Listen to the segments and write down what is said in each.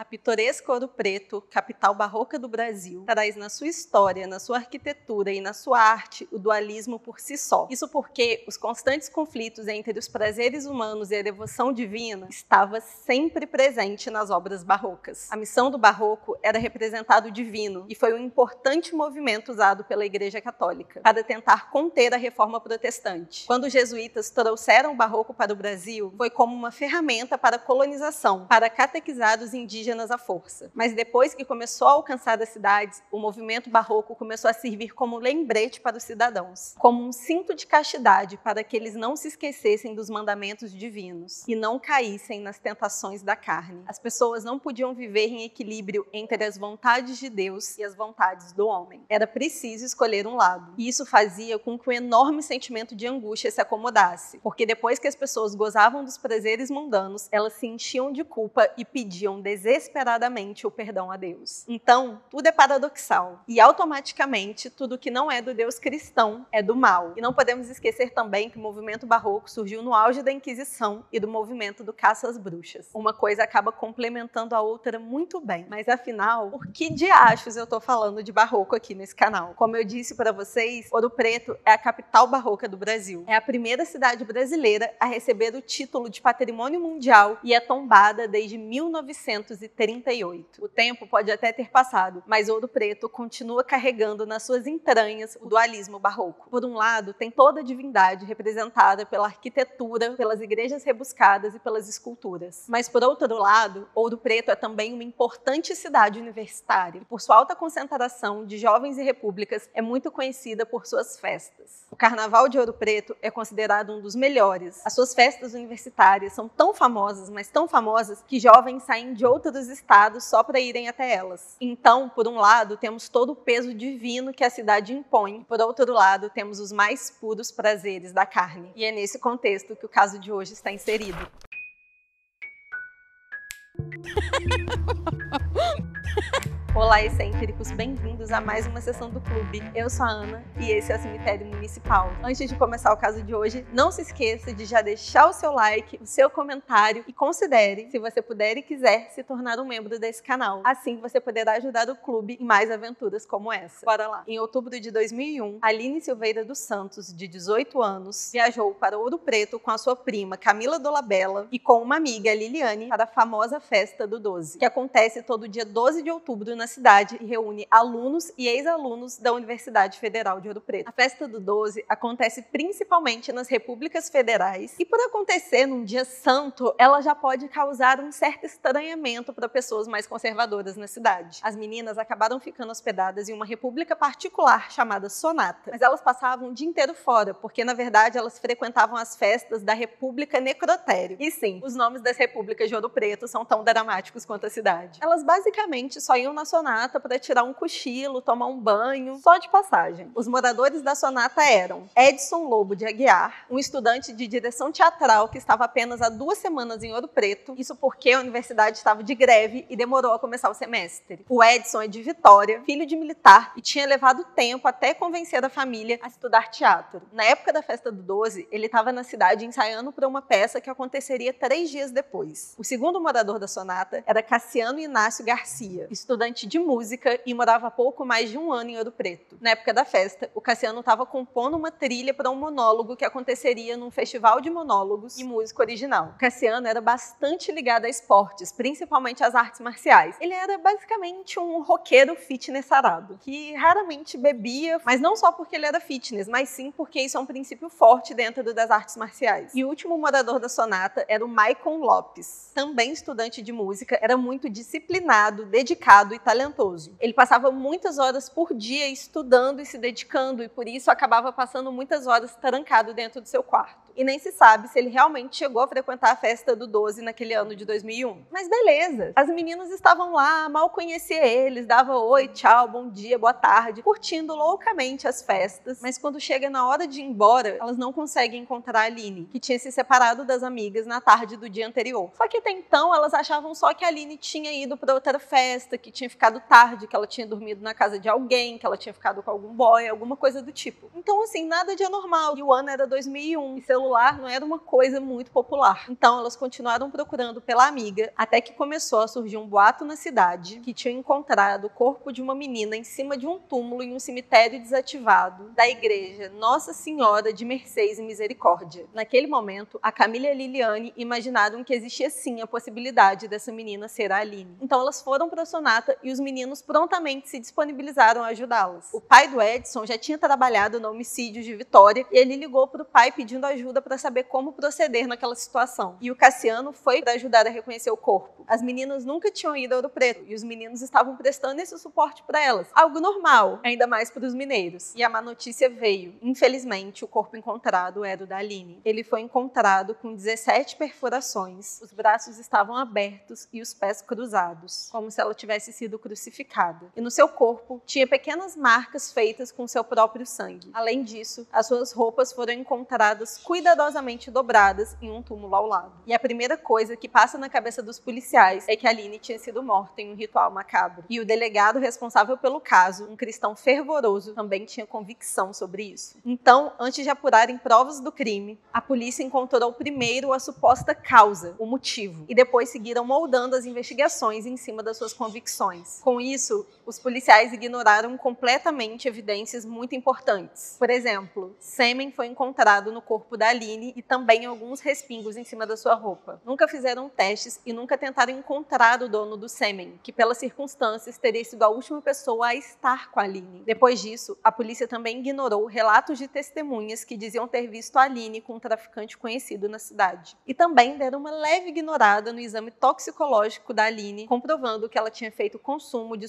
A pitoresca Ouro Preto, capital barroca do Brasil, traz na sua história, na sua arquitetura e na sua arte o dualismo por si só. Isso porque os constantes conflitos entre os prazeres humanos e a devoção divina estava sempre presente nas obras barrocas. A missão do barroco era representar o divino e foi um importante movimento usado pela Igreja Católica para tentar conter a reforma protestante. Quando os jesuítas trouxeram o barroco para o Brasil, foi como uma ferramenta para a colonização, para catequizar os indígenas indígenas à força. Mas depois que começou a alcançar as cidades, o movimento barroco começou a servir como lembrete para os cidadãos, como um cinto de castidade para que eles não se esquecessem dos mandamentos divinos e não caíssem nas tentações da carne. As pessoas não podiam viver em equilíbrio entre as vontades de Deus e as vontades do homem. Era preciso escolher um lado. E isso fazia com que um enorme sentimento de angústia se acomodasse, porque depois que as pessoas gozavam dos prazeres mundanos, elas se enchiam de culpa e pediam desesperadamente desesperadamente o perdão a Deus. Então, tudo é paradoxal e automaticamente tudo que não é do Deus cristão é do mal. E não podemos esquecer também que o movimento barroco surgiu no auge da Inquisição e do movimento do caça às bruxas. Uma coisa acaba complementando a outra muito bem. Mas afinal, por que diachos eu tô falando de barroco aqui nesse canal? Como eu disse para vocês, Ouro Preto é a capital barroca do Brasil. É a primeira cidade brasileira a receber o título de Patrimônio Mundial e é tombada desde 1930 1938. O tempo pode até ter passado, mas Ouro Preto continua carregando nas suas entranhas o dualismo barroco. Por um lado, tem toda a divindade representada pela arquitetura, pelas igrejas rebuscadas e pelas esculturas. Mas por outro lado, Ouro Preto é também uma importante cidade universitária. Por sua alta concentração de jovens e repúblicas, é muito conhecida por suas festas. O Carnaval de Ouro Preto é considerado um dos melhores. As suas festas universitárias são tão famosas, mas tão famosas, que jovens saem de outros dos estados só para irem até elas. Então, por um lado, temos todo o peso divino que a cidade impõe, por outro lado, temos os mais puros prazeres da carne. E é nesse contexto que o caso de hoje está inserido. Olá, excêntricos, bem-vindos a mais uma sessão do clube. Eu sou a Ana e esse é o Cemitério Municipal. Antes de começar o caso de hoje, não se esqueça de já deixar o seu like, o seu comentário e considere, se você puder e quiser, se tornar um membro desse canal. Assim você poderá ajudar o clube em mais aventuras como essa. Bora lá! Em outubro de 2001, Aline Silveira dos Santos, de 18 anos, viajou para Ouro Preto com a sua prima Camila Dolabella e com uma amiga, Liliane, para a famosa Festa do 12, que acontece todo dia 12 de outubro na cidade e reúne alunos e ex-alunos da Universidade Federal de Ouro Preto. A festa do 12 acontece principalmente nas repúblicas federais e por acontecer num dia santo, ela já pode causar um certo estranhamento para pessoas mais conservadoras na cidade. As meninas acabaram ficando hospedadas em uma república particular chamada Sonata, mas elas passavam o dia inteiro fora, porque na verdade elas frequentavam as festas da República Necrotério. E sim, os nomes das repúblicas de Ouro Preto são tão dramáticos quanto a cidade. Elas basicamente só iam nas sonata para tirar um cochilo, tomar um banho, só de passagem. Os moradores da sonata eram Edson Lobo de Aguiar, um estudante de direção teatral que estava apenas há duas semanas em Ouro Preto, isso porque a universidade estava de greve e demorou a começar o semestre. O Edson é de Vitória, filho de militar e tinha levado tempo até convencer a família a estudar teatro. Na época da festa do 12, ele estava na cidade ensaiando para uma peça que aconteceria três dias depois. O segundo morador da sonata era Cassiano Inácio Garcia, estudante estudante de música e morava há pouco mais de um ano em Ouro Preto. Na época da festa, o Cassiano estava compondo uma trilha para um monólogo que aconteceria num festival de monólogos e música original. O Cassiano era bastante ligado a esportes, principalmente às artes marciais. Ele era basicamente um roqueiro fitness sarado, que raramente bebia, mas não só porque ele era fitness, mas sim porque isso é um princípio forte dentro das artes marciais. E o último morador da sonata era o Maicon Lopes, também estudante de música, era muito disciplinado, dedicado e talentoso. Ele passava muitas horas por dia estudando e se dedicando, e por isso acabava passando muitas horas trancado dentro do seu quarto. E nem se sabe se ele realmente chegou a frequentar a festa do 12 naquele ano de 2001. Mas beleza, as meninas estavam lá, mal conhecia eles, dava oi, tchau, bom dia, boa tarde, curtindo loucamente as festas. Mas quando chega na hora de ir embora, elas não conseguem encontrar a Aline, que tinha se separado das amigas na tarde do dia anterior. Só que até então elas achavam só que a Aline tinha ido para outra festa, que tinha ficado tarde, que ela tinha dormido na casa de alguém, que ela tinha ficado com algum boy, alguma coisa do tipo. Então, assim, nada de anormal. E o ano era 2001 e celular não era uma coisa muito popular. Então elas continuaram procurando pela amiga até que começou a surgir um boato na cidade que tinha encontrado o corpo de uma menina em cima de um túmulo em um cemitério desativado da igreja Nossa Senhora de Mercês e Misericórdia. Naquele momento, a Camila e a Liliane imaginaram que existia sim a possibilidade dessa menina ser a Aline. Então elas foram para a sonata e os meninos prontamente se disponibilizaram a ajudá-las. O pai do Edson já tinha trabalhado no homicídio de Vitória e ele ligou para o pai pedindo ajuda para saber como proceder naquela situação. E o Cassiano foi para ajudar a reconhecer o corpo. As meninas nunca tinham ido a Ouro Preto e os meninos estavam prestando esse suporte para elas. Algo normal, ainda mais para os mineiros. E a má notícia veio. Infelizmente, o corpo encontrado era o da Aline. Ele foi encontrado com 17 perfurações. Os braços estavam abertos e os pés cruzados, como se ela tivesse sido crucificada. E no seu corpo tinha pequenas marcas feitas com seu próprio sangue. Além disso, as suas roupas foram encontradas cuidadosamente dobradas em um túmulo ao lado. E a primeira coisa que passa na cabeça dos policiais é que Aline tinha sido morta em um ritual macabro. E o delegado responsável pelo caso, um cristão fervoroso, também tinha convicção sobre isso. Então, antes de apurarem provas do crime, a polícia encontrou primeiro a suposta causa, o motivo, e depois seguiram moldando as investigações em cima das suas convicções. Com isso, os policiais ignoraram completamente evidências muito importantes. Por exemplo, sêmen foi encontrado no corpo da Aline e também alguns respingos em cima da sua roupa. Nunca fizeram testes e nunca tentaram encontrar o dono do sêmen, que pelas circunstâncias teria sido a última pessoa a estar com a Aline. Depois disso, a polícia também ignorou relatos de testemunhas que diziam ter visto a Aline com um traficante conhecido na cidade. E também deram uma leve ignorada no exame toxicológico da Aline, comprovando que ela tinha feito consumo de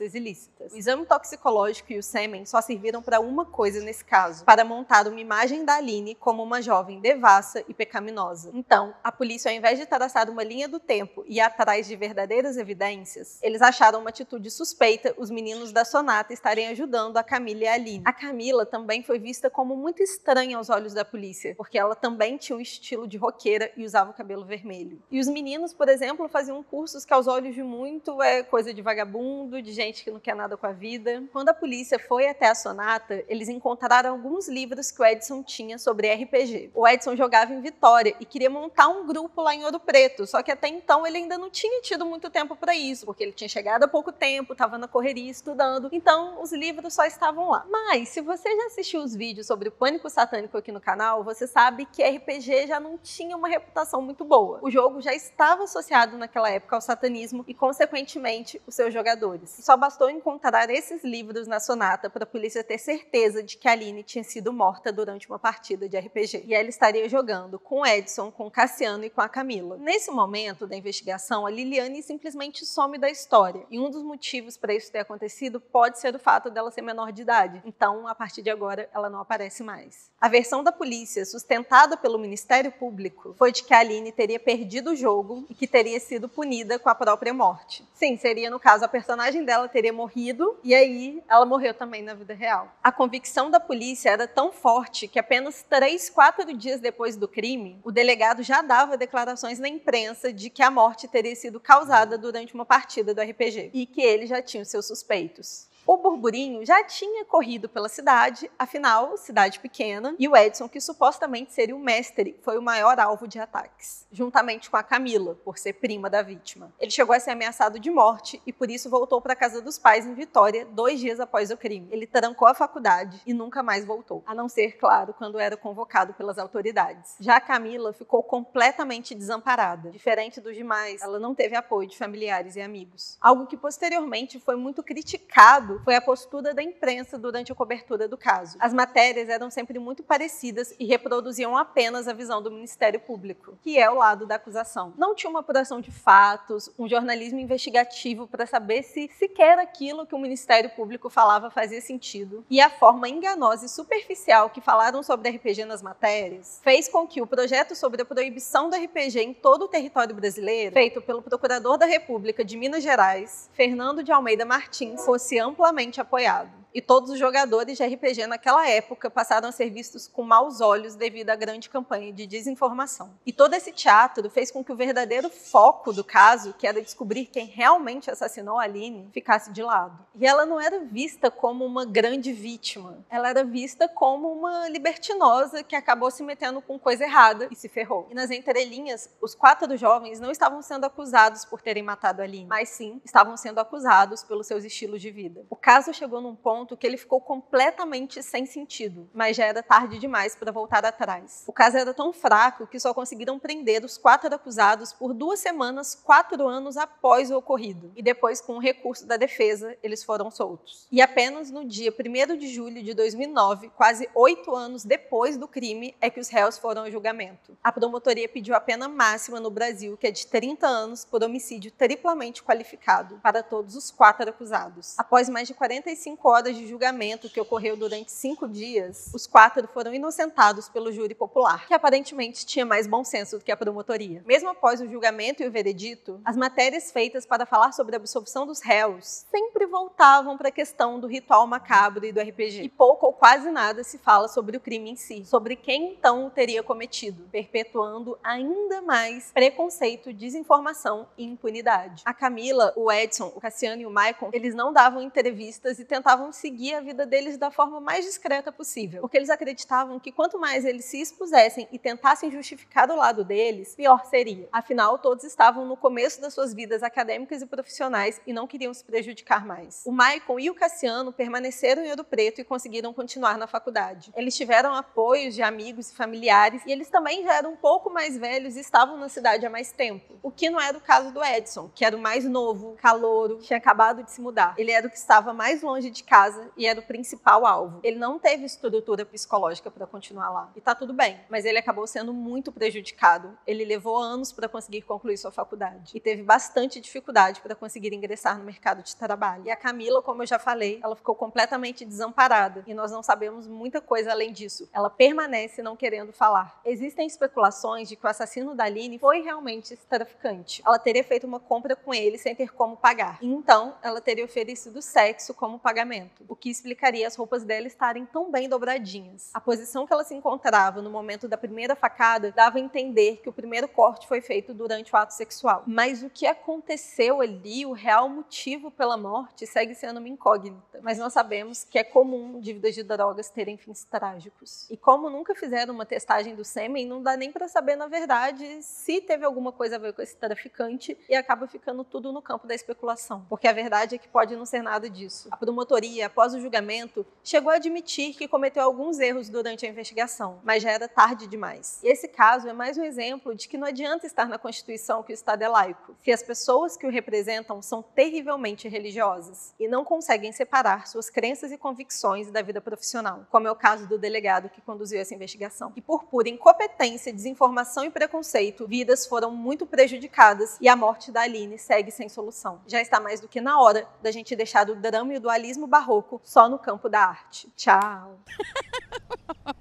substâncias ilícitas. O exame toxicológico e o sêmen só serviram para uma coisa nesse caso, para montar uma imagem da Aline como uma jovem devassa e pecaminosa. Então, a polícia, ao invés de traçar uma linha do tempo e ir atrás de verdadeiras evidências, eles acharam uma atitude suspeita os meninos da Sonata estarem ajudando a Camila e a Aline. A Camila também foi vista como muito estranha aos olhos da polícia, porque ela também tinha um estilo de roqueira e usava o cabelo vermelho. E os meninos, por exemplo, faziam cursos que aos olhos de muito é coisa de vagabundo, de gente que não quer nada com a vida. Quando a polícia foi até a Sonata, eles encontraram alguns livros que o Edson tinha sobre RPG. O Edson jogava em Vitória e queria montar um grupo lá em Ouro Preto, só que até então ele ainda não tinha tido muito tempo para isso, porque ele tinha chegado há pouco tempo, estava na correria estudando, então os livros só estavam lá. Mas se você já assistiu os vídeos sobre o pânico satânico aqui no canal, você sabe que RPG já não tinha uma reputação muito boa. O jogo já estava associado naquela época ao satanismo e, consequentemente, os seus jogadores. Só bastou encontrar esses livros na sonata para a polícia ter certeza de que a Aline tinha sido morta durante uma partida de RPG. E ela estaria jogando com Edson, com Cassiano e com a Camila. Nesse momento da investigação, a Liliane simplesmente some da história. E um dos motivos para isso ter acontecido pode ser o fato dela ser menor de idade. Então, a partir de agora, ela não aparece mais. A versão da polícia, sustentada pelo Ministério Público, foi de que a Aline teria perdido o jogo e que teria sido punida com a própria morte. Sim, seria no caso a personagem dela teria morrido e aí ela morreu também na vida real. A convicção da polícia era tão forte que apenas três, quatro dias depois do crime, o delegado já dava declarações na imprensa de que a morte teria sido causada durante uma partida do RPG e que ele já tinha os seus suspeitos. O burburinho já tinha corrido pela cidade, afinal, cidade pequena, e o Edson, que supostamente seria o mestre, foi o maior alvo de ataques, juntamente com a Camila, por ser prima da vítima. Ele chegou a ser ameaçado de morte e por isso voltou para a casa dos pais em Vitória dois dias após o crime. Ele trancou a faculdade e nunca mais voltou, a não ser, claro, quando era convocado pelas autoridades. Já a Camila ficou completamente desamparada. Diferente dos demais, ela não teve apoio de familiares e amigos. Algo que posteriormente foi muito criticado foi a postura da imprensa durante a cobertura do caso. As matérias eram sempre muito parecidas e reproduziam apenas a visão do Ministério Público, que é o lado da acusação. Não tinha uma apuração de fatos, um jornalismo investigativo para saber se sequer aquilo que o Ministério Público falava fazia sentido. E a forma enganosa e superficial que falaram sobre RPG nas matérias fez com que o projeto sobre a proibição do RPG em todo o território brasileiro, feito pelo Procurador da República de Minas Gerais, Fernando de Almeida Martins, fosse amplamente apoiado. E todos os jogadores de RPG naquela época passaram a ser vistos com maus olhos devido à grande campanha de desinformação. E todo esse teatro fez com que o verdadeiro foco do caso, que era descobrir quem realmente assassinou a Aline, ficasse de lado. E ela não era vista como uma grande vítima, ela era vista como uma libertinosa que acabou se metendo com coisa errada e se ferrou. E nas entrelinhas, os quatro jovens não estavam sendo acusados por terem matado a Aline, mas sim estavam sendo acusados pelos seus estilos de vida. O caso chegou num ponto que ele ficou completamente sem sentido, mas já era tarde demais para voltar atrás. O caso era tão fraco que só conseguiram prender os quatro acusados por duas semanas, quatro anos após o ocorrido. E depois, com o recurso da defesa, eles foram soltos. E apenas no dia 1 de julho de 2009, quase oito anos depois do crime, é que os réus foram ao julgamento. A promotoria pediu a pena máxima no Brasil, que é de 30 anos por homicídio triplamente qualificado para todos os quatro acusados. Após mais de 45 horas de julgamento, que ocorreu durante cinco dias, os quatro foram inocentados pelo júri popular, que aparentemente tinha mais bom senso do que a promotoria. Mesmo após o julgamento e o veredito, as matérias feitas para falar sobre a absolvição dos réus sempre voltavam para a questão do ritual macabro e do RPG. E pouco ou quase nada se fala sobre o crime em si, sobre quem então o teria cometido, perpetuando ainda mais preconceito, desinformação e impunidade. A Camila, o Edson, o Cassiano e o Michael, eles não davam entrevistas e tentavam seguir a vida deles da forma mais discreta possível, porque eles acreditavam que quanto mais eles se expusessem e tentassem justificar o lado deles, pior seria. Afinal, todos estavam no começo das suas vidas acadêmicas e profissionais e não queriam se prejudicar mais. O Michael e o Cassiano permaneceram em Ouro Preto e conseguiram continuar na faculdade. Eles tiveram apoio de amigos e familiares e eles também já eram um pouco mais velhos e estavam na cidade há mais tempo. O que não era o caso do Edson, que era o mais novo, calouro, tinha acabado de se mudar. Ele era o que estava mais longe de casa e era o principal alvo. Ele não teve estrutura psicológica para continuar lá. E tá tudo bem, mas ele acabou sendo muito prejudicado. Ele levou anos para conseguir concluir sua faculdade e teve bastante dificuldade para conseguir ingressar no mercado de trabalho. E a Camila, como eu já falei, ela ficou completamente desamparada e nós não sabemos muita coisa além disso. Ela permanece não querendo falar. Existem especulações de que o assassino da Aline foi realmente esse traficante. Ela teria feito uma compra com ele sem ter como pagar. Então, ela teria oferecido sexo como pagamento, o que explicaria as roupas dela estarem tão bem dobradinhas. A posição que ela se encontrava no momento da primeira facada dava a entender que o primeiro corte foi feito durante o ato sexual. Mas o que aconteceu ali, o real motivo pela morte, segue sendo uma incógnita. Mas nós sabemos que é comum dívidas de drogas terem fins trágicos. E como nunca fizeram uma testagem do sêmen, não dá nem para saber, na verdade, se teve alguma coisa a ver com esse traficante e acaba ficando tudo no campo da especulação. Porque a verdade é que pode não ser nada disso. A promotoria, após o julgamento, chegou a admitir que cometeu alguns erros durante a investigação, mas já era tarde demais. E esse caso é mais um exemplo de que não adianta estar na Constituição que o Estado é laico, se as pessoas que o representam são terrivelmente religiosas e não conseguem separar suas crenças e convicções da vida profissional, como é o caso do delegado que conduziu essa investigação. E por pura incompetência, desinformação e preconceito, vidas foram muito prejudicadas e a morte da Aline segue sem solução. Já está mais do que na hora da gente deixar o drama e o dualismo barroco pouco só no campo da arte. Tchau!